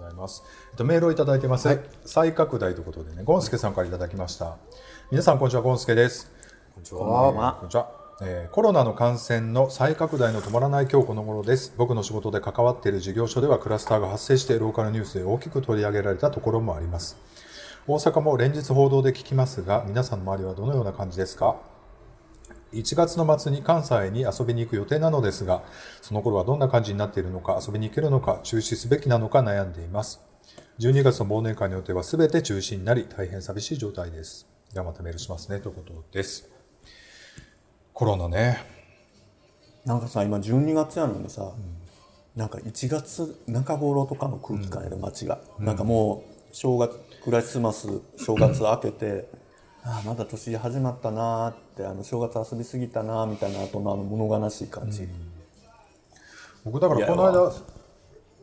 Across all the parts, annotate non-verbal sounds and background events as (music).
ございます。えっと、メールをいただいてます。再拡大ということでね、ゴンスケさんからいただきました。皆さん、こんにちは、ゴンスケです。こんにちこんにちは。えーコロナの感染の再拡大の止まらない今日この頃です。僕の仕事で関わっている事業所ではクラスターが発生してローカルニュースで大きく取り上げられたところもあります。大阪も連日報道で聞きますが、皆さんの周りはどのような感じですか？1月の末に関西に遊びに行く予定なのですが、その頃はどんな感じになっているのか、遊びに行けるのか、中止すべきなのか悩んでいます。12月の忘年会の予定は全て中止になり、大変寂しい状態です。ではまたメールしますね、ということです。コロナね。なんかさ今12月やのにさ、なんか1月中頃とかの空気感やで街が、なんかもう正月クリスマス正月明けて、ああまだ年始まったなーってあの正月遊びすぎたなーみたいな後のあの物悲しい感じ、僕だからこの間、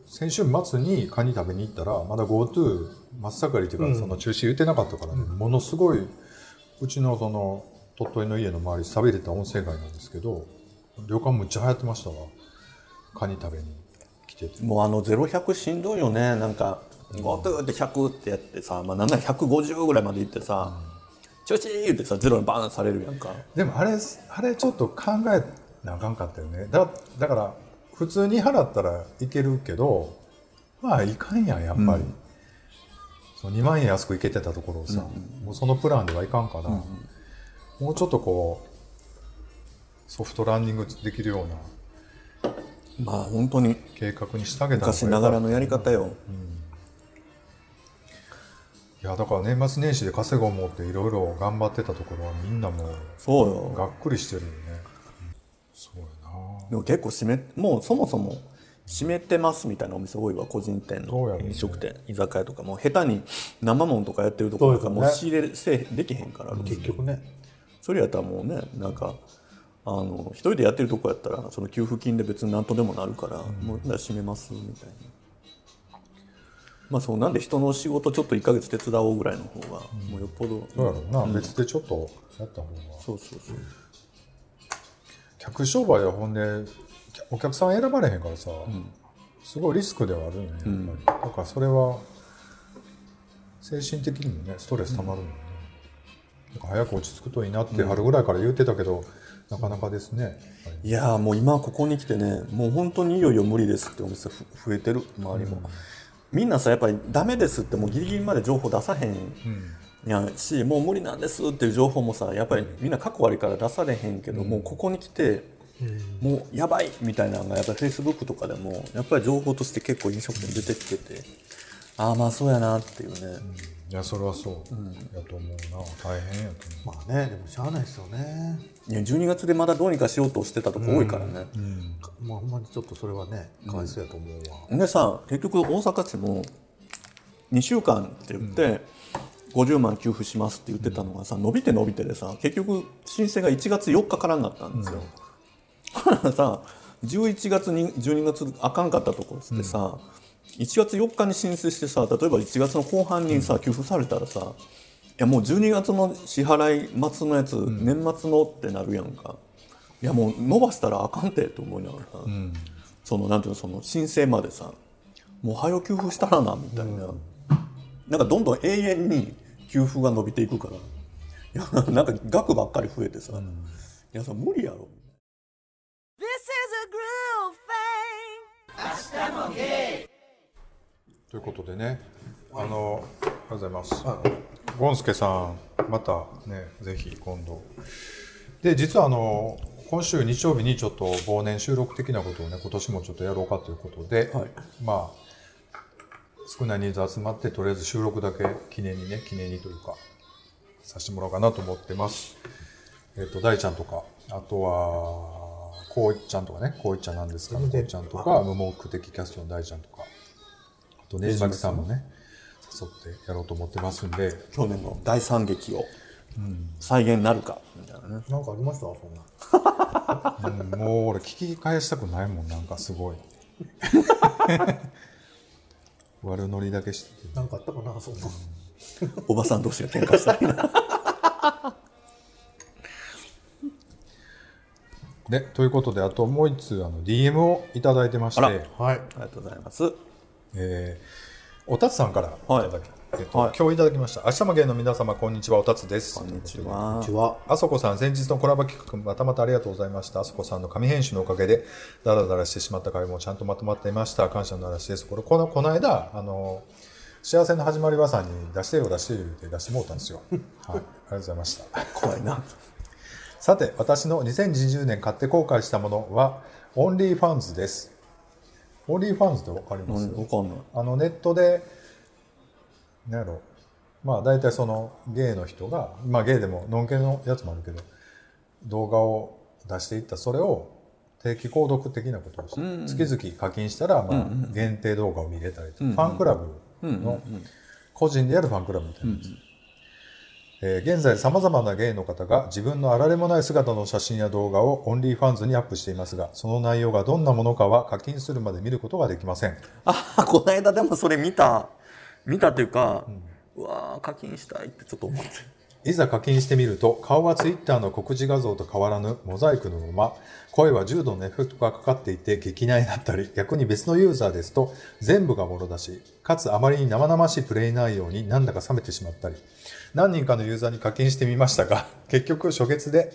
先週末にカニ食べに行ったら、まだ GoTo 真っ盛りっていうか、その中止言ってなかったからね、ものすごい、うちのその、鳥取の家の周り、寂れた温泉街なんですけど、旅館むっちゃ流行ってましたわ。カニ食べに来てて。もうあの0100しんどいよね。なんか「GoTo」って100ってやってさ、まあ、なんなら150ぐらいまで行ってさ「調子いい!」言ってさゼロにバーンされるやんかでもあれ、あれちょっと考えなあかんかったよね。だだから、普通に払ったらいけるけど、まあいかんやん、やっぱり。その2万円安くいけてたところをさ、もうそのプランではいかんから、もうちょっとこう、ソフトランニングできるようなまあ本当に計画にしてあげた昔ながらのやり方よ、いや、だから年末年始で稼ごう思っていろいろ頑張ってたところはみんなもう、そうよ。がっくりしてるよね。そうやな。でも結構閉めもうそもそも閉めてますみたいなお店多いわ個人店の飲食店居酒屋とか。もう下手に生もんとかやってるところとかもう仕入れせえできへんから。結局ね。それやったらもうねなんかあの一人でやってるとこやったらその給付金で別に何とでもなるから、もうじゃあ閉めますみたいなまあそうなんで人の仕事ちょっと1か月手伝おうぐらいの方がもうよっぽど。そうやろうな、別でちょっとやった方が。そうそうそう。客商売はほんでお客さん選ばれへんからさ、すごいリスクではあるよねやっぱり、だからそれは精神的にもねストレスたまるね、だから早く落ち着くといいなって春ぐらいから言ってたけど、なかなかですね。いやーもう今ここに来てねもう本当にいよいよ無理ですってお店ふ増えてる周りも、みんなさやっぱりダメですってもうギリギリまで情報出さへんやん。しもう無理なんですっていう情報もさやっぱりみんな過去悪いから出されへんけど、もうここに来て、もうやばいみたいなのがやっぱりフェイスブックとかでもやっぱり情報として結構飲食店出てきててああまあそうやなっていうね、いやそれはそう、やと思うな。大変やと思う、まあねでもしゃあないですよね12月でまだどうにかしようとしてたとこ多いからね、まあほんまにちょっとそれはねかわいそうやと思うわ、でさ結局大阪市も2週間って言って、50万給付しますって言ってたのがさ伸びて伸びてでさ結局申請が1月4日からになったんですよ。だからさ11月に12月あかんかったところっつってさ、1月4日に申請してさ例えば1月の後半にさ給付されたらさいやもう12月の支払い末のやつ、年末のってなるやんか。いやもう伸ばしたらあかんてって思いながらさ、そのなんていうのその申請までさもう早う給付したらなみたいな、なんかどんどん永遠に給付が伸びていくから。いや (laughs) なんか額ばっかり増えてさ、いやそれ無理やろ。This is a groove thing. ということでねあのありがとうございます。ゴンスケさんまたねぜひ今度。で実はあの今週日曜日にちょっと忘年収録的なことをね今年もちょっとやろうかということで、はい。まあ少ない人数集まってとりあえず収録だけ記念にね記念にというかさせてもらおうかなと思ってます。えっ、と大ちゃんとかあとはこういっちゃんとかねこういっちゃんなんですかこういっちゃんとか無目的キャストの大ちゃんとかあとねじまきさん。もね誘ってやろうと思ってますんで。去年の大惨劇を再現なるか。みたいなねなんかありました？そんな。うんもう俺聞き返したくないもん。なんかすごい。悪ノリだけしてて。なんかあったかな？そんな。おばさん同士が喧嘩したり。な (laughs) でということであともう一通あの DM をいただいてまして、はい。ありがとうございます。えーおたつさんからい。ただき、えっとはい。今日いただきました。明日も芸の皆様こんにちは。おたつです。こんにちこはんにちは。あそこさん先日のコラボ企画またまたありがとうございました。あそこさんの紙編集のおかげでダラダラしてしまった回もちゃんとまとまっていました感謝の嵐ですこれこのこの間あの幸せの始まりはさんに出してよ出してよって出してもうたんですよはいありがとうございました怖いなさて私の2020年買って後悔したものはOnlyFans です OnlyFans ってわかります？かんない。あのネットでなんやろ。まあ大体そのゲイの人がまあゲイでもノンケのやつもあるけど動画を出していったそれを定期購読的なことをして、月々課金したらまあ限定動画を見れたりとか、ファンクラブの個人でやるファンクラブみたいなやつ、えー現在さまざまなゲイの方が自分のあられもない姿の写真や動画を OnlyFans にアップしていますがその内容がどんなものかは課金するまで見ることができません。あこの間でもそれ見た。見たっていうか、うわー課金したいってちょっと思って。いざ課金してみると顔はツイッターの告示画像と変わらぬモザイクのまま声は重度のエフェクトがかかっていて激内だったり逆に別のユーザーですと全部がもろだしかつあまりに生々しいプレイ内容になんだか冷めてしまったり何人かのユーザーに課金してみましたが (laughs) 結局初月で、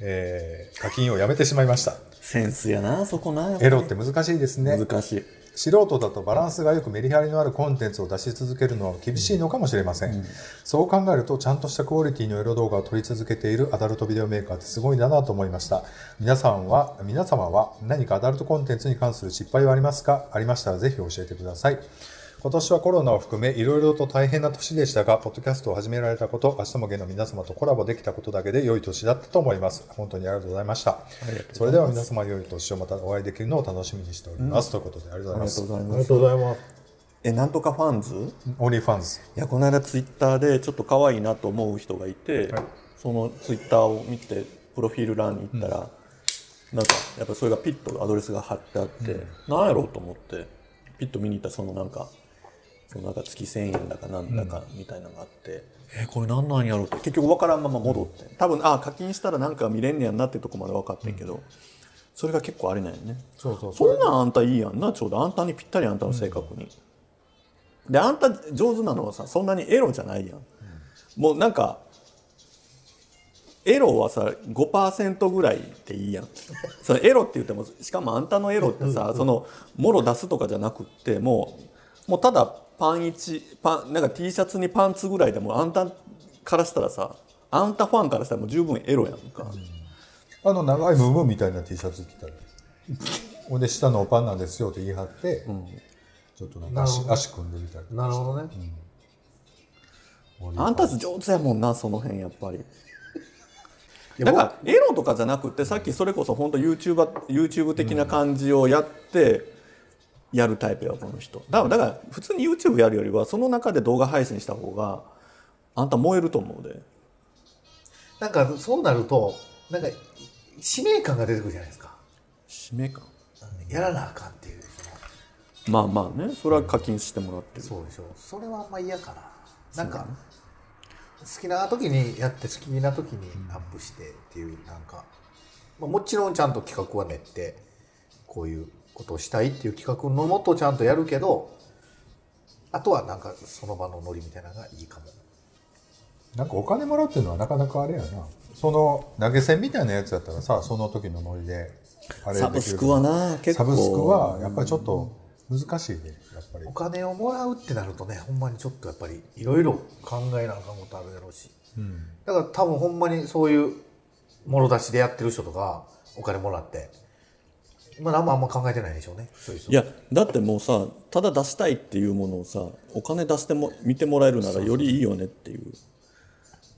えー課金をやめてしまいました。センスやなそこなエロって難しいですね。難しい。素人だとバランスがよくメリハリのあるコンテンツを出し続けるのは厳しいのかもしれません、そう考えるとちゃんとしたクオリティのエロ動画を撮り続けているアダルトビデオメーカーってすごいんだなと思いました。皆さんは皆様は何かアダルトコンテンツに関する失敗はありますか？ありましたらぜひ教えてください今年はコロナを含めいろいろと大変な年でしたが、ポッドキャストを始められたこと、明日も芸の皆様とコラボできたことだけで良い年だったと思います。本当にありがとうございました。それでは皆様良い年をまたお会いできるのを楽しみにしております。ということでありがとうございます。ありがとうございますえなんとか Fans？OnlyFans。いやこの間ツイッターでちょっと可愛いなと思う人がいて、はいそのツイッターを見てプロフィール欄に行ったら、なんかやっぱそれがピッとアドレスが貼ってあって、なんやろうと思ってピッと見に行ったらそのなんかそのなんか月1,000円だかなんだかみたいなのがあって、えこれなんなんやろうって結局分からんまま戻って多分あ課金したらなんか見れんねやんなってとこまで分かってんけど、それが結構あれなんよね。そうそうそんなんあんたいいやんな。ちょうどあんたにぴったりあんたの性格に、であんた上手なのはさそんなにエロじゃないやん、もうなんかエロはさ5%ぐらいでいいやん。(laughs) そのエロって言ってもしかもあんたのエロってさそのもろ出すとかじゃなくってもうもうただパン1パンなんか T シャツにパンツぐらいでもあんたからしたらさあんたファンからしたらもう十分エロやんか、あの長いムームーみたいな T シャツ着たり。(laughs) ほんで下のおパンなんですよって言い張って、ちょっとなんか足足組んでみたり。なるほどね、あんた上手やもんなその辺やっぱり。(laughs) だからエロとかじゃなくてさっきそれこそ本当 YouTuber YouTube 的な感じをやってやるタイプやこの人。だからだから普通に YouTube やるよりはその中で動画配信した方があんた燃えると思うで。なんかそうなるとなんか使命感が出てくるじゃないですか。使命感？やらなあかんっていうそまあまあねそれは課金してもらってる。のそうでしょ。それはあんま嫌かな。なんか好きな時にやって好きな時にアップしてっていうなんか、まあ、もちろんちゃんと企画は練ってこういうことをしたいっていう企画のもとちゃんとやるけどあとはなんかその場のノリみたいなのがいいかもなんかお金もらうっていうのはなかなかあれやな。その投げ銭みたいなやつやったらさ、その時のノリであれサブスクはな結構サブスクはやっぱりちょっと難しいね、やっぱりお。金をもらうってなるとねほんまにちょっとやっぱりいろいろ考えなあかんことあるやろうしうん。だから多分ほんまにそういうもろ出しでやってる人とかお金もらってまあ何もあんま考えてないでしょうね。いやだってもうさただ出したいっていうものをさお金出しても見てもらえるならよりいいよねっていう。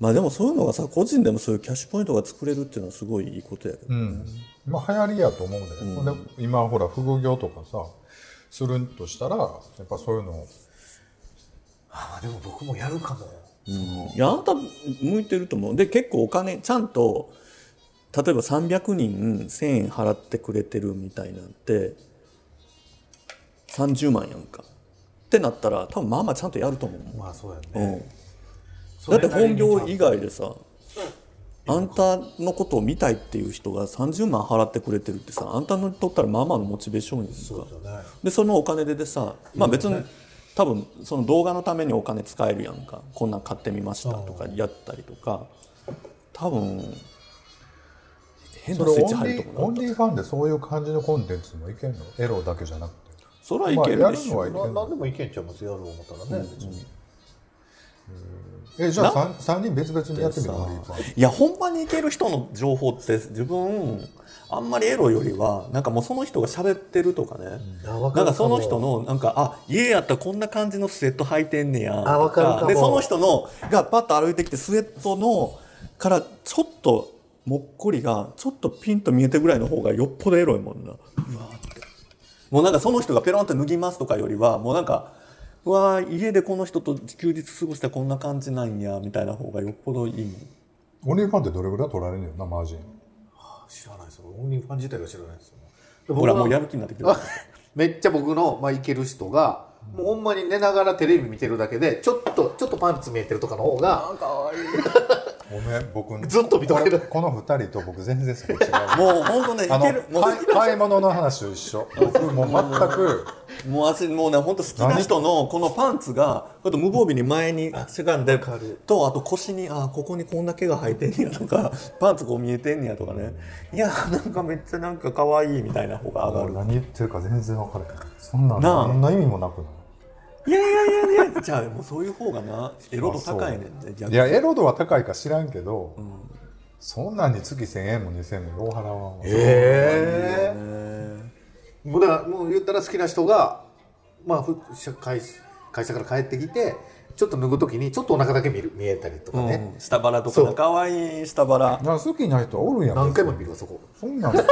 まあでもそういうのがさ個人でもそういうキャッシュポイントが作れるっていうのはすごいいいことやけど、うん。まあ流行りやと思うんだよね。ほん。で今ほら副業とかさ、するとしたら、やっぱそういうのを。ああでも僕もやるかも。いやあんた向いてると思う。で結構お金ちゃんと例えば300人1,000円払ってくれてるみたいなんて30万やんか。ってなったら多分まあまあちゃんとやると思うまあそうやうん。ね、だって本業以外でさあんたのことを見たいっていう人が30万払ってくれてるってさあんたにとったらまあまあのモチベーションやんか。でね。でそのお金ででさまあ別に多分その動画のためにお金使えるやんか。こんなん買ってみましたとかやったりとか。多分変それオンなスイッチ入リーオンるとこなリーファンでそういう感じのコンテンツもいけんの？エロだけじゃなくて。それはいけるでしょ、まあやるのはいけななんでもいけんちゃいますやろう思ったらね、別に。えじゃあ 3, 三人別々にやってみる？オンリーファン。いや本番に行ける人の情報って自分あんまりエロよりはなんかもうその人が喋ってるとかね、なんかその人のなんかあ家やったらこんな感じのスウェット履いてんねや。あわかるかも。でその人のがパッと歩いてきてスウェットのからちょっともっこりがちょっとピンと見えてぐらいの方がよっぽどエロいもんな。うわーってもうなんかその人がペロンって脱ぎますとかよりはもうなんかうわー家でこの人と休日過ごしたらこんな感じなんやみたいな方がよっぽどいいもん。オンリーファンってどれぐらい取られるのよなマージン。知らないですオンリーファン自体が知らないですほらもうやるる気になってきてるあめっちゃ僕の、まあ、いける人がもうほんまに寝ながらテレビ見てるだけでちょっとちょっとパンツ見えてるとかの方が (laughs) ごめん僕ずっと見とれる。このこの2人と僕全然そこ違う。もう本当ねいあのける。もう好買い買い物の話と一緒。僕もう全く。もう私もうね本当好きな人のこのパンツがこうやって無防備に前にしがんでとあと腰にあここにこんだけが入ってんねやとかパンツこう見えてんねやとかね。いやなんかめっちゃなんか可愛いみたいな方が上がる。何言ってるか全然分からへん。そんなんなあ。何の意味もなくない？いやいやいやいやじゃあもうそういう方がなエロ度高いねんねいやエロ度は高いか知らんけど、そんなんに月1000円も2000円もよう払わんわ。えええもうだからもう言ったら好きな人がまあふ会会社から帰ってきてちょっと脱ぐ時にちょっとお腹だけ見る見えたりとかね、うん。下腹とかそう。ね可愛い下腹。好きな人はおるんやん。何回も見るわそこ。そんなん。(laughs)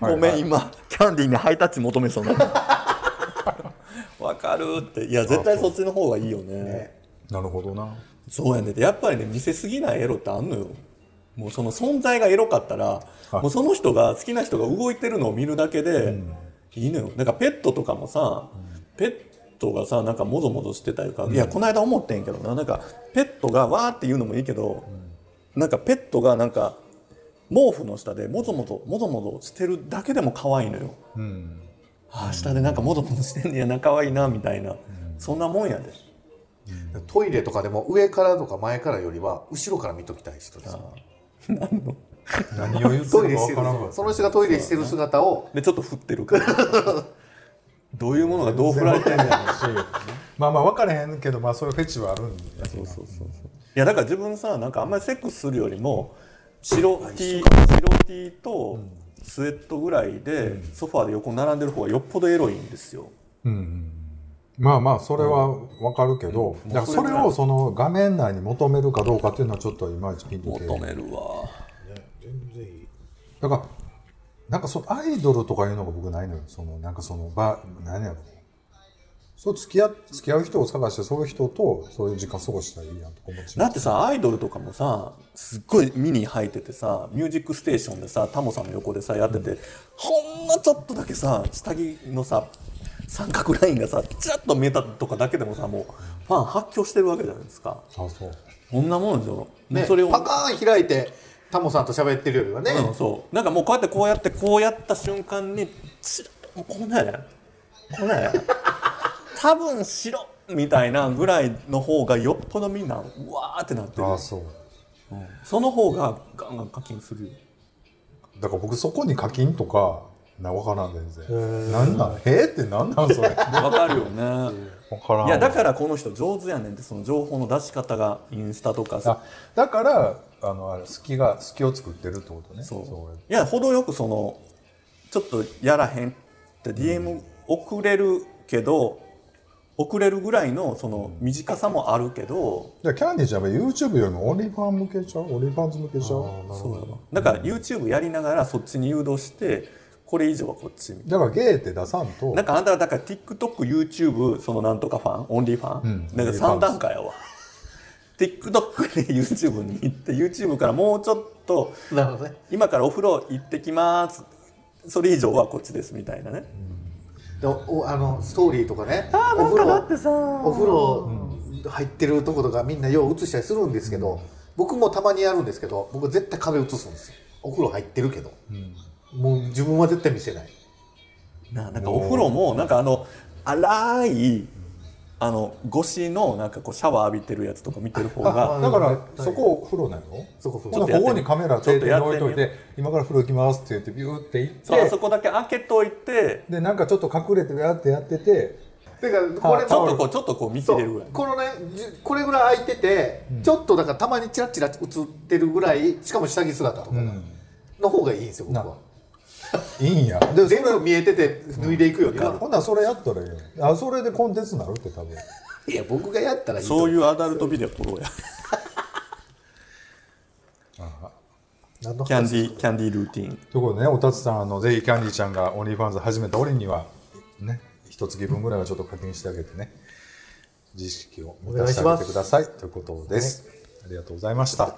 ごめん今キャンディーにハイタッチ求めそうにな (laughs) わかるって。いや絶対そっちの方がいいよね。なるほどな。そうやねでやっぱりね見せすぎないエロってあんのよ。もうその存在がエロかったらはい。もうその人が好きな人が動いてるのを見るだけでいいのよ。なんかペットとかもさ、ペットがさなんかもぞもぞしてたりとか、いやこの間思ってんけどな。なんかペットがわーって言うのもいいけど、なんかペットがなんか毛布の下でもぞもぞもぞもぞしてるだけでも可愛いのよ。うんああ下でなんかもぞもぞしてんねやな可愛いなみたいな、そんなもんやで。トイレとかでも上からとか前からよりは後ろから見ときたい人です。(laughs) 何を言ってるか分からん。わその人がトイレしてる姿を。でちょっと振ってるから。(laughs) どういうものがどう振られてんねやろ。(laughs) まあまあ分からへんけどまあそういうフェチはあるんやそうそうそうそう。いやだから自分さなんかあんまりセックスするよりも白 T 白 T とスウェットぐらいでソファーで横並んでる方がよっぽどエロいんですよ。うんうんまあまあそれは分かるけど、だからそれをその画面内に求めるかどうかっていうのはちょっといまいちピンとけえへん求めるわ。全然いい。だからなんかそのアイドルとかいうのが僕ないのよ。そのなんかその場何やろそう付き合付き合う人を探してそういう人とそういう時間過ごしたらいいやんとか思っちゃう。だってさアイドルとかもさすっごいミニ履いててさ「ミュージックステーション」でさタモさんの横でさやってて、ほんのちょっとだけさ下着のさ三角ラインがさちらっと見えたとかだけでもさもうファン発狂してるわけじゃないですか。あそう。こんなもんですよ、ねそれをパカーン開いてタモさんと喋ってるよりはね、うん、そう。なんかもうこうやってこうやってこうやった瞬間にチラッもうこんなんやねこんなんやね多分白みたいなぐらいの方がよっぽどみんなうわーってなってる。あそう。その方がガンガン課金するよ。だから僕そこに課金とかな分からん全然。なんなん？へえってなんなんそれ？分わかるよね。からん。いやだからこの人上手やねんってその情報の出し方がインスタとかさ。あだからあのあれ隙が隙を作ってるってことね。そう。そう。いや程よくそのちょっとやらへんって DM 送れるけど送れるぐらいのその短さもあるけどじゃあキャンディーちゃんは YouTube よりも OnlyFan 向けちゃう？ OnlyFans 向けちゃうそうやわだから YouTube やりながらそっちに誘導してこれ以上はこっちみたいだからゲーって出さんと。ななんかあんたはだから TikTokYouTube そのなんとかファンオンリーファン、うん。なんか3段階やわ。TikTok で YouTube に行って YouTube からもうちょっとなるほどね。今からお風呂行ってきます。それ以上はこっちですみたいなね、でおあのストーリーとかね。あお風呂てさ。お風呂入ってるとことかみんなよう映したりするんですけど、僕もたまにやるんですけど僕絶対壁映すんですよ。お風呂入ってるけど、もう自分は絶対見せない。ななんかお風呂もなんかあの荒いあの越しのなんかこうシャワー浴びてるやつとか見てる方がだからそこお風呂なの？そこ風ほなここにカメラ定点に置いといて今から風呂行きますって言ってビューって行ってそそこだけ開けといてでなんかちょっと隠れてやってやっててだからこれちょっとこうちょっとこう見切そうれるぐらい。このねじこれぐらい空いてて、ちょっとだからたまにチラッチラ映ってるぐらいしかも下着姿とかの方がいいんですよ僕はいいんや。で全部見えてて脱いでいくよりはほんならそれやったらいいよ。あそれでコンテンツになるって多分。いや僕がやったらいいとそういうアダルトビデオ撮ろうや。(laughs) 何の話？キャンディーキャンディールーティン。ということでねおたつさんあのぜひキャンディーちゃんが OnlyFans 始めた折にはね一月分ぐらいはちょっと課金してあげてね。自意識を満たしてあげてください。ということです、ありがとうございました。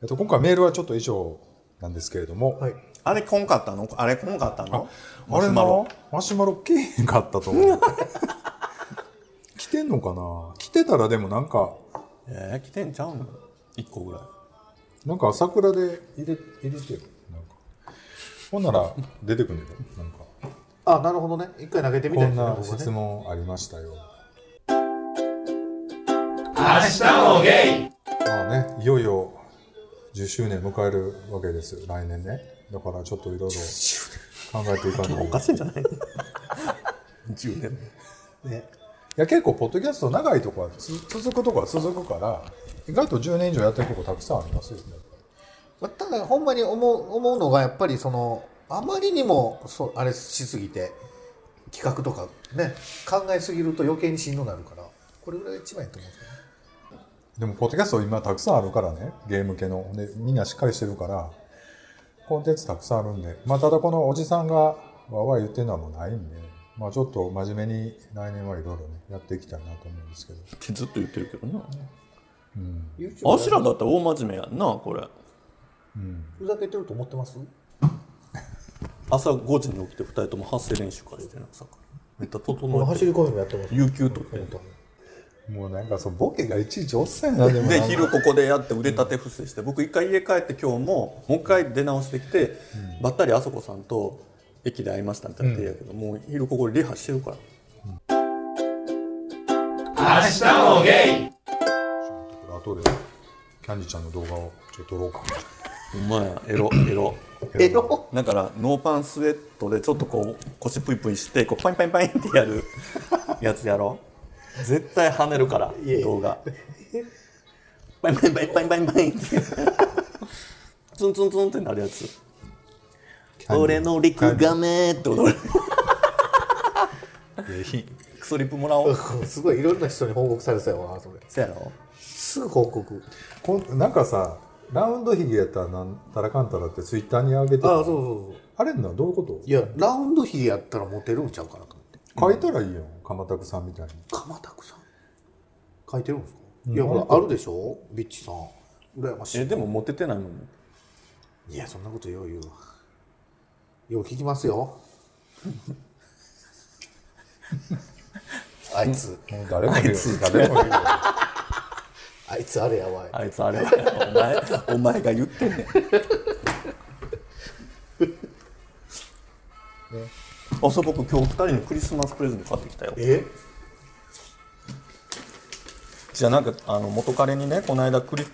えっと今回メールはちょっと以上なんですけれども、はい。あれこんかったの？あれこんかったの？あれな？マシュマロ。マシュマロ来えへんかったと思う (laughs) 来てんのかな？来てたらでもなんかえー、来てんちゃうの1個ぐらい。なんか桜で入れ入れてよ。なんか。ほんなら出てくるんだよなんか。あなるほどね。一回投げてみこんなたいね僕はね。質問ありましたよ。まあねいよいよ10周年迎えるわけですよ来年ね。だからちょっといろいろ考えていかないと。おかしいんじゃない10年。(laughs) ね。いや結構ポッドキャスト長いとこはつ続くとこは続くから意外と10年以上やってるとこたくさんありますよね。まあただほんまに思う思うのがやっぱりそのあまりにもそうあれしすぎて企画とかね考えすぎると余計にしんどなるからこれぐらいが一番いいと思うんですよねでもポッドキャスト今たくさんあるからねゲーム系の。でみんなしっかりしてるからコンテンツたくさんあるんで。まあただこのおじさんがわーわー言ってるのはもうないんでまあちょっと真面目に来年はいろいろねやっていきたいなと思うんですけど。ってずっと言ってるけどな。YouTube あしらだったら大真面目やんなこれ。ふざけてると思ってます？(laughs) 朝5時に起きて2人とも発声練習からしてな朝からめっちゃ整えて走り込みもやってます。有給取ってもうなんかそのボケがいちいちおっさんやなでもで昼ここでやって腕立て伏せして僕一回家帰って今日ももう一回出直してきて、ばったりあそこさんと駅で会いましたみたいな言ってやけど、もう昼ここでリハしてるから。後でキャンディちゃんの動画をちょっと撮ろうかエロ (clears throat) エロ。エロ？だからノーパンスウェットでちょっとこう腰プイプイしてこうパインパインパインってやるやつやろ絶対跳ねるから動画。パインパインパインパインパインパイ。ンってツンツンツンってなるやつ。俺のリクガメって踊る。クソリップもらおう。すごいいろんな人に報告されてたよなそれ。そやろ。すぐ報告。こんなんかさラウンドヒゲやったらなんたらかんたらってツイッターに上げてたああそうそうそうあれのはどういうこと？いやラウンドヒゲやったらモテるんちゃうかなと書いたらいいよ鎌田さんみたいに。鎌田さん？書いてるんですか、いやほらあるでしょ？ビッチさん。羨ましい。えでもモテてないもん。いやそんなことよう言うわ。よう聞きますよ。(laughs) あいつ。誰も言う。誰も言う。あいつあれやばい。あいつあれ。やお前お前が言ってんねんあそう僕今日二人にクリスマスプレゼント買ってきたよ。え？じゃあなんかあの元彼にねこの間クリ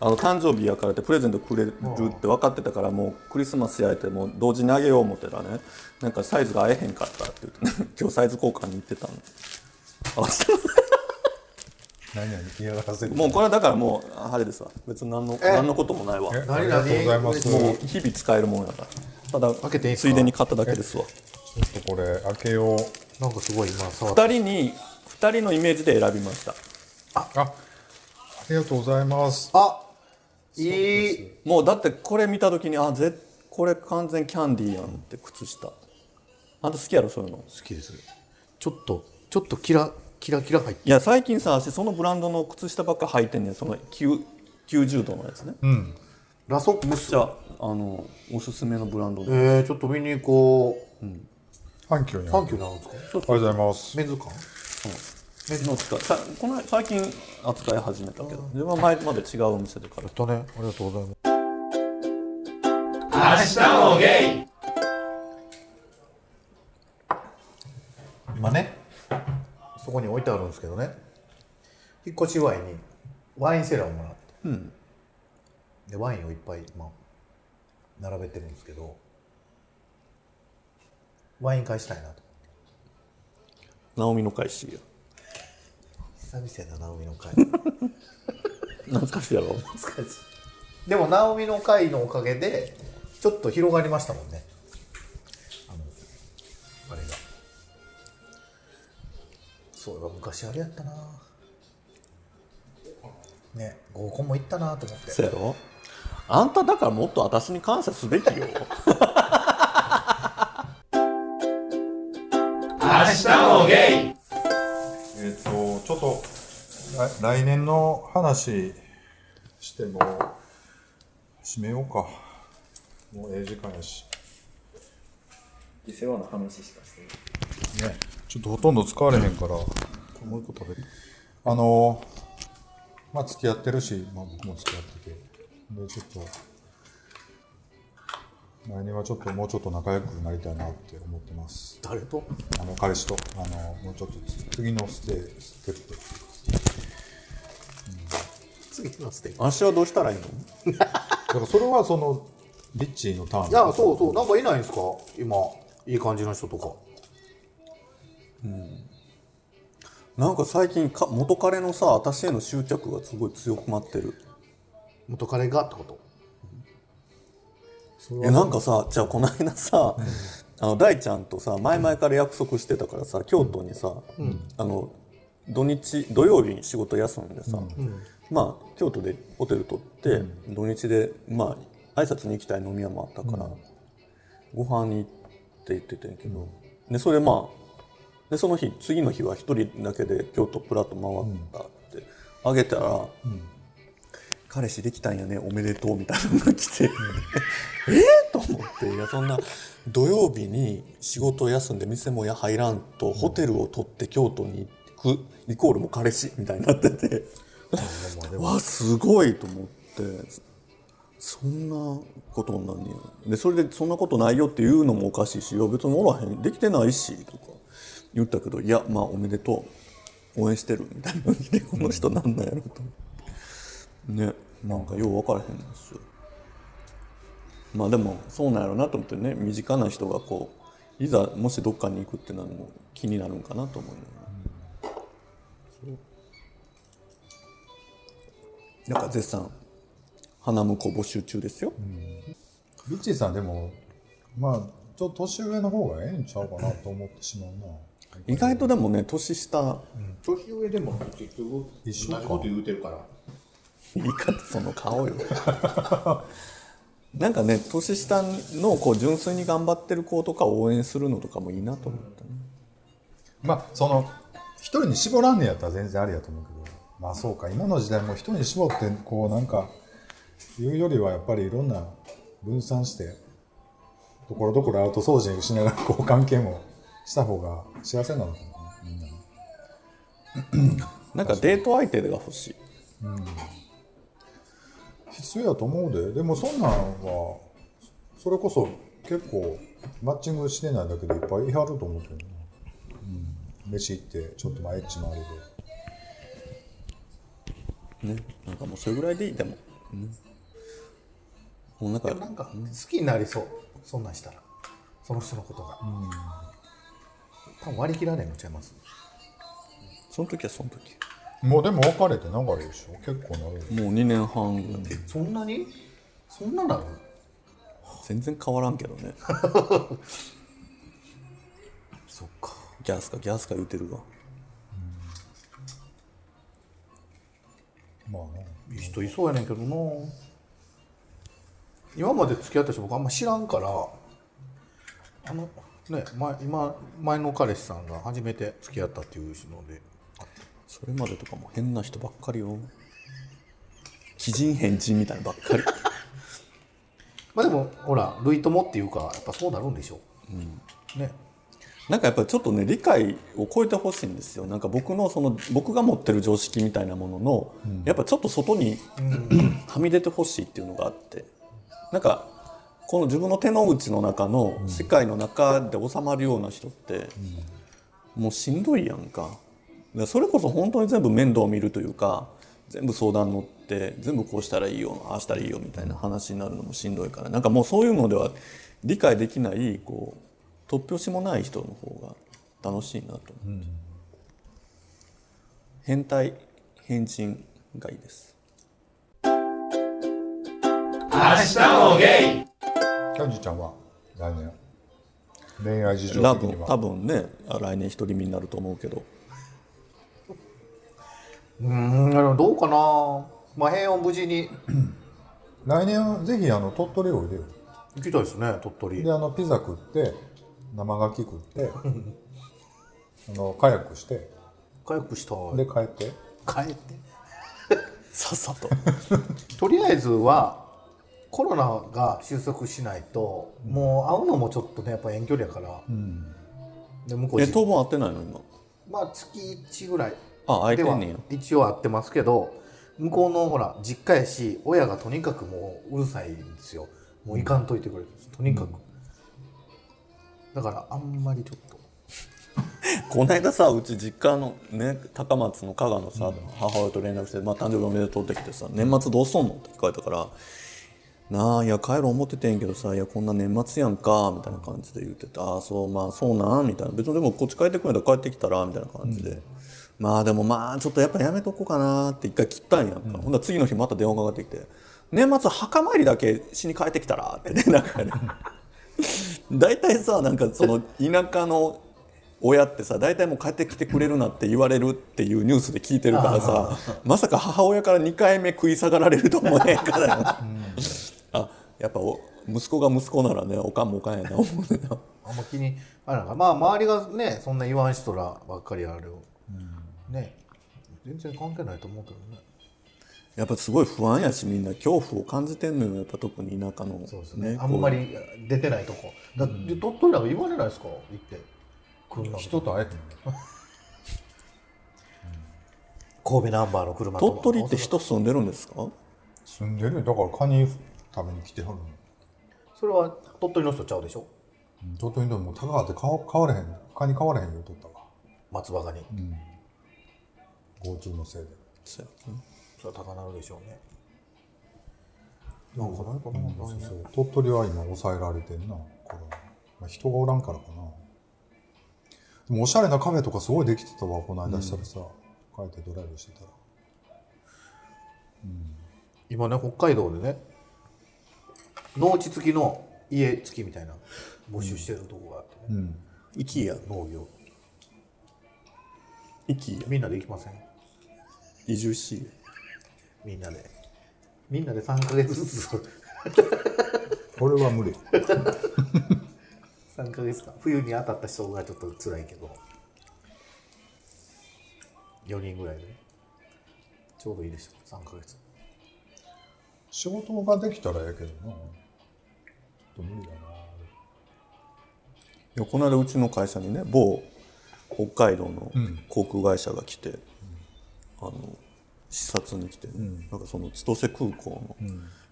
あの誕生日やからってプレゼントくれるって分かってたからもうクリスマスやれてもう同時にあげよう思ってたらね。なんかサイズが合えへんかったって言って、ね、(laughs) 今日サイズ交換に行ってたの。あ (laughs) 何々嫌がらせ。るもうこれはだからもうあれですわ。別に何のえ？何のこともないわ。え？何ありがとうございます。何もう日々使えるものやから。ただついでに買っただけですわ。ちょっとこれ開けよう。なんかすごい今触って。二人に二人のイメージで選びました。あありがとうございます。あいい。もうだってこれ見た時にあぜこれ完全キャンディーやんって靴下。あんた好きやろそういうの？好きです。ちょっとちょっとキラキラキラ入って。いや最近さ私そのブランドの靴下ばっか履いてんねん。その9 90度のやつね。うん。ラソックス。じゃああのおすすめのブランドの。えー、ちょっと見に行こう阪急にファンキューなんですか？ありがとうございます。メンズ館？の使いさこの最近扱い始めたけど。自分は前まで違うお店で買っやったねありがとうございます。今ねそこに置いてあるんですけどね。引っ越し祝いにワインセラーをもらって、うん。でワインをいっぱい今並べてるんですけどワイン返したいなと。直美の会しよ。久々やな直美の会 (laughs) 懐かしいやろ。懐かしい。でも直美の会のおかげでちょっと広がりましたもんね。あのあれが。そういえば昔あれやったな。ね合コンも行ったなと思って。そうやろ。あんただからもっと私に感謝すべきよえっ、とちょっと来来年の話しても締めようか。もうええ時間やし。伊勢湾の話しかしてない。ねちょっとほとんど使われへんからもう一個食べる。あのまあ付き合ってるし、まあ、僕も付き合ってて。でちょっと来年はちょっともうちょっと仲良くなりたいなって思ってます。誰と？あの彼氏と。あのもうちょっと次のステステップ。次のステー足はどうしたらいいの？だからそれはそのリッチーのターンいやそうそう。なんかいないんですか？今いい感じの人とか。なんか最近か元彼のさ私への執着がすごい強くなってる。元彼がってこと？えなんかさじゃあこの間さ、あの大ちゃんとさ前々から約束してたからさ京都にさ、あの土日土曜日に仕事休んでさ、まあ京都でホテル取って、土日でまあ挨拶に行きたい飲み屋もあったから、ご飯に行って言ってたんやけど、でそれまあでその日次の日は一人だけで京都プラッと回ったって、あげたら、彼氏できたんやねおめでとうみたいなのが来て、ええと思って。いやそんな土曜日に仕事を休んで店もや入らんとホテルを取って京都に行くイコールもう彼氏みたいになってて。わあすごいと思って。そんなことになんねや。でそれでそんなことないよって言うのもおかしいし別におらへん。できてないしとか。言ったけどいやまあおめでとう。応援してるみたいな感じでこの人なんなんやろと。思ってねなんかよう分からへんんですよ。まあでもそうなんやろなと思ってね身近な人がこういざもしどっかに行くってなるのも気になるんかなと思うよね。なんか絶賛花婿募集中ですよ、リッチーさんでもまあちょっと年上の方がええんちゃうかなと思ってしまうな。意外とでもね年下。年上でも結局一緒か。同じこと言うてるから言い方その顔よ。(laughs) なんかね年下のこう純粋に頑張ってる子とかを応援するのとかもいいなと思ったね、まあその一人に絞らんねやったら全然ありやと思うけど。まあそうか今の時代も一人に絞ってこうなんか言うよりはやっぱりいろんな分散してところどころアウトソーシングしながらこう関係もした方が幸せなのかなみんなねな。んかデート相手が欲しい必要やと思うで。でもそんなんはそれこそ結構マッチングしてないだけでいっぱいいはると思ってるな、うん、飯行ってちょっとまあエッチもあれで。ね。なんかもうそれぐらいでいいでも、うんもうなんかなんか好きになりそう。そんなんしたら。その人のことが、多分割り切られんのちゃいます？その時はその時もうでも別れて長いでしょ？結構なるもう2年半。ぐらいそんなに？そんななる？全然変わらんけどね。(laughs) そっか。ギャスかギャスか言うてるわ。まあね。いい人いそうやねんけどな。今まで付き合った人僕あんま知らんからあのね前今前の彼氏さんが初めて付き合ったっていうのでそれまでとかも変な人ばっかりよ。奇人変人みたいなのばっかり。(laughs) まあでもほら類友っていうかやっぱそうなるんでしょう、ね。なんかやっぱりちょっとね理解を超えてほしいんですよ。なんか僕のその僕が持ってる常識みたいなものの、やっぱちょっと外に、(clears throat) はみ出てほしいっていうのがあって。なんかこの自分の手の内の中の世界の中で収まるような人って、もうしんどいやんかそれこそ本当に全部面倒を見るというか全部相談乗って全部こうしたらいいよああしたらいいよみたいな話になるのもしんどいからなんかもうそういうのでは理解できないこう突拍子もない人の方が楽しいなと思って、変態変人がいいです。キャンジちゃんは来年。恋愛事情多的には。分多分ね来年独り身になると思うけどうーんどうかな。まあ平穏無事に。来年はぜひあの鳥取おいでよ行きたいですね鳥取。であのピザ食って生牡蠣食ってあのカヤックして。カヤックしたい。で帰って。帰って。(laughs) さっさと。とりあえずはコロナが収束しないと、もう会うのもちょっとねやっぱ遠距離やから、で向こうえ当分会ってないの今？まあ月1ぐらいあ一応会ってますけど向こうのほら実家やし親がとにかくもううるさいんですよ。もう行かんといてくれとにかく、だからあんまりちょっと。(laughs) この間さうち実家のね高松の加賀のさ、母親と連絡して「まあ、誕生日おめでとう」って来てさ「年末どうすんの?」って聞かれたから「なあいや帰る思っててんけどさいやこんな年末やんか」みたいな感じで言ってて「ああそうまあそうなん」みたいな。別にでもこっち帰ってくれたら帰ってきたらみたいな感じで。まあでもまあちょっとやっぱやめとこうかなって一回切ったんやんか、ほんなら次の日また電話かかってきて「年末墓参りだけしに帰ってきたら」ってね (laughs) なんかね。大体さなんかその田舎の親ってさ大体もう帰ってきてくれるなって言われるっていうニュースで聞いてるからさまさか母親から2回目食い下がられると思えへんから、(laughs) あやっぱお息子が息子ならねおかんもおかんやな思うねあんま気にあれなんかまあ周りがねそんな言わん人らばっかりある、ね。全然関係ないと思うけどね。やっぱすごい不安やしみんな恐怖を感じてんのよやっぱ特に田舎の。そうですね。ねあんまり出てないとこ。だって鳥取なんか言われないですか？行って。来ん。の人と会えへん。ね神戸ナンバーの車と鳥取って人住んでるんですか？住んでるよ。だからカニ食べに来てはるの。それは鳥取の人ちゃうでしょ？鳥取でも高川って買われへん。カニ買われへんよ取ったわ。松葉ガニ、GoTo のせいで。そうやねそれは高なるでしょうね。なんかないかな、そうそう鳥取は今抑えられてんなコロナ、まあ、人がおらんからかな。でもおしゃれなカフェとかすごいできてたわこの間したらさ、帰ってドライブしてたら。今ね北海道でね農地付きの家付きみたいな募集してるとこがあってね、イキや農業。イキやみんなで行きません？移住し。みんなで。みんなで3ヶ月。ずつこれは無理。3ヶ月間。冬に当たった人がちょっと辛いけど。4人ぐらいで。ねちょうどいいでしょ。3ヶ月。仕事ができたらええけどな。ちょっと無理だな。いやこの間うちの会社にね某北海道の航空会社が来て、あの視察に来て、なんかその千歳空港の、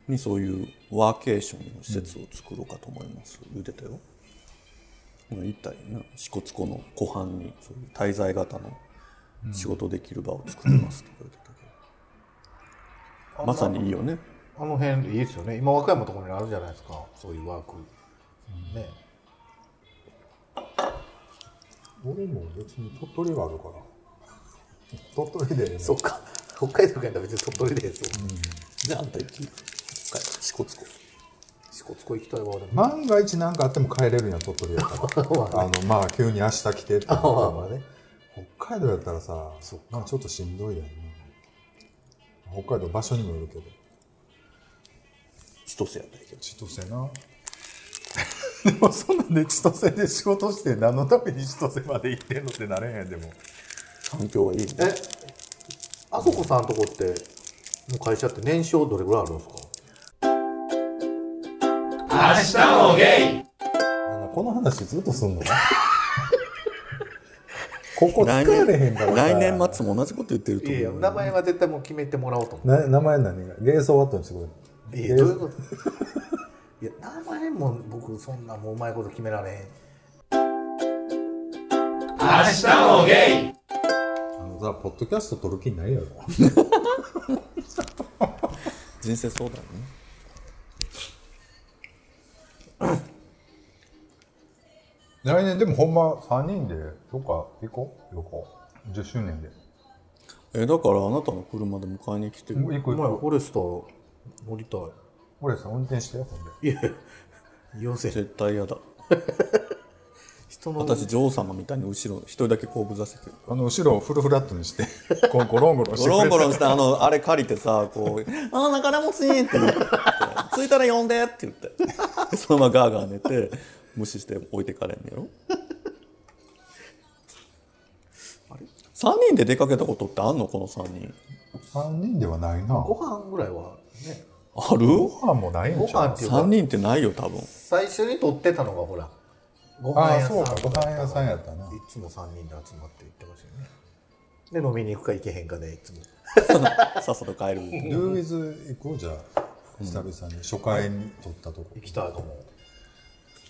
にそういうワーケーションの施設を作ろうかと思います、言うてたよ。まあ、一体な。支笏湖の湖畔にそういう滞在型の仕事できる場を作りますとか言ってたけど、まさにいいよね。あの辺いいですよね。今和歌山のところにあるじゃないですか。そういうワーク、ね。俺も別に鳥取があるから鳥取でそっか。北海道から別に鳥取でですよ、じゃああんた行き北海道支笏湖。支笏湖行きたいわ万が一何かあっても帰れるんや鳥取やったら。(laughs) あのまあ急に明日来てってなってまあもまあね。北海道やったらさまあちょっとしんどいやんな北海道場所にもよるけど。千歳やったけど。千歳な。(laughs) でもそんなんで千歳で仕事して何のために千歳まで行ってんのってなれへんでも環境はいい。ね。えあそこさんとこっての会社って年商どれぐらいあるんですか？この話ずっとすんの？(laughs) ここ使え来れへんから。さ来年末も同じこと言ってると思うよ。いやいや名前は絶対もう決めてもらおうと思な名前何が？ゲーソーワットにしてくういれやどういうこと？(laughs) いや名前も僕そんなもううまいこと決められへん。あのさポッドキャスト撮る気ないやろ。人生相談ね。来年でもほんま3人でどっか行こう？旅行？10周年で。えだからあなたの車で迎えに来て行く行く。フォレスター乗りたい。俺さん運転してよほんで。いや要請。絶対嫌だ人の。私女王様みたいに後ろ一人だけ後部座席。あの後ろをフルフラットにしてこう (laughs) ゴロンゴロンしてゴロンゴロンンしてあのあれ借りてさこう「(laughs) あ中田もち」って言って「着いたら呼んで」って言って。そのままガーガー寝て無視して置いてかれんねやろ。3人で出かけたことってあんの？この3人。3人ではないな。ごご飯ぐらいはね。ある飯もないんごちゃう？飯っていうか3人ってないよ多分。最初に撮ってたのがほらご飯屋さんあそうかご飯屋さんやったな。いつも3人で集まって行ってましたよね。で飲みに行くか行けへんかでいつも。さっさと帰る。ドゥーウィズ行こうじゃあ久々に。初回に撮ったとこ。行きたいと思う。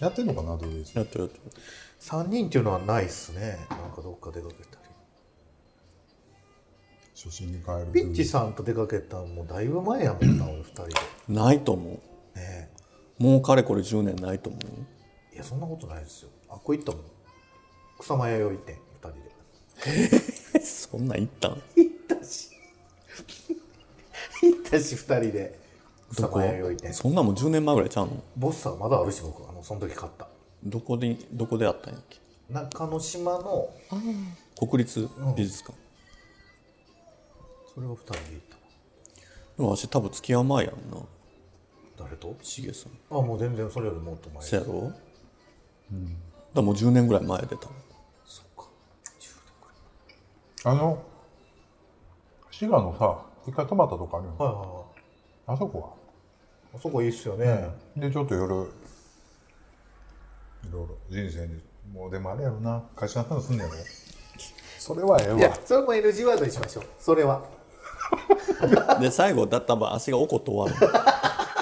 やってんのかなドゥーウィズやってるやってる。3人っていうのはないっすね。なんかどっか出かけたり。初心に帰る。ピッチさんと出かけたのもうだいぶ前やもんな俺2人でないと思うねもうかれこれ10年ないと思ういやそんなことないですよ。あっこ行ったもん。草間弥生店。2人で。え (laughs) そんなん言ったん？行ったし。行ったし2人で。草間弥生店。そんなんもう10年前ぐらいちゃうの？ボスさんまだあるし僕。あのその時買った。どこでどこであったんやっけ？中之島の国立美術館、それを2人で行った。でも私多分付き合う前やんな。誰と？しげさん。あもう全然それよりもっと前。そやろ、うん、だもう10年ぐらい前で多分。そっか。あの滋賀のさ一回泊まったとこあるよ、はいはいはい。あそこは？あそこいいっすよね、でちょっと夜いろいろ人生にもうでもあれやろな。会社の話すんねやろ。それはええわ。いやそれも NG ワードにしましょう。それは。(laughs) で最後だったら足が怒って終わる。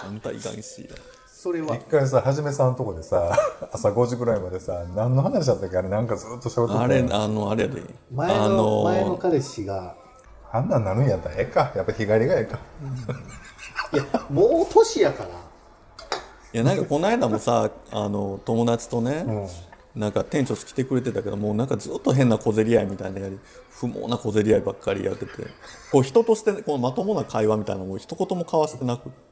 あんたいかんしいなそれは。一回さはじめさんのとこでさ (laughs) 朝5時ぐらいまでさ何の話だったっけ？あれなんかずっと喋ってたあれあのあれやで。前あの前のの彼氏が。あんなんなるんやったらええか。やっぱ日帰りがええか。いやもう年やから。いやなんかこの間もさ (laughs) あの友達とね、うん。なんか店長来てくれてたけどもうなんかずっと変な小競り合いみたいなやり不毛な小競り合いばっかりやってて。こう人としてこうまともな会話みたいなのも一言も交わしてなくって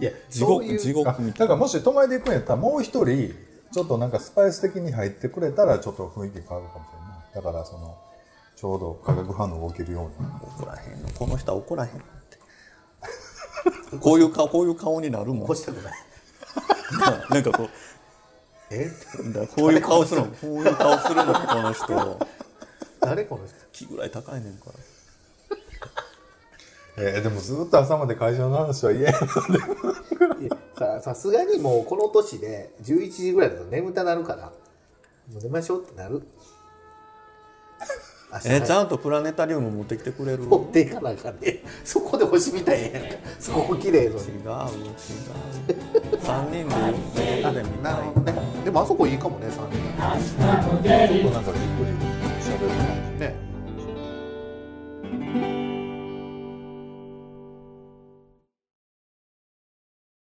いや地獄地獄。あみたいだからもし泊まりで行くんやったらもう一人ちょっとなんかスパイス的に入ってくれたらちょっと雰囲気変わるかもしれな。いだからそのちょうど化学反応が起きるように怒らへんのこの人は怒らへんって。こういう顔こういう顔になるもん。起こしたくないなんかこうえだ。こういう顔するの。こういう顔するのこの人。誰この人？気ぐらい高いねんからえーでもずっと朝まで会社の話は言えんいやささすがにもうこの年で11時ぐらいだと眠たなるから。もう寝ましょうってなる。(laughs) えちゃんとプラネタリウム持ってきてくれる？持っていかなあかんね。そこで星みたいやんか。そこ綺麗のに。違う違う3人で横で見たい。ねでもあそこいいかもね3人。ちょっとなんかゆっくり喋る感じね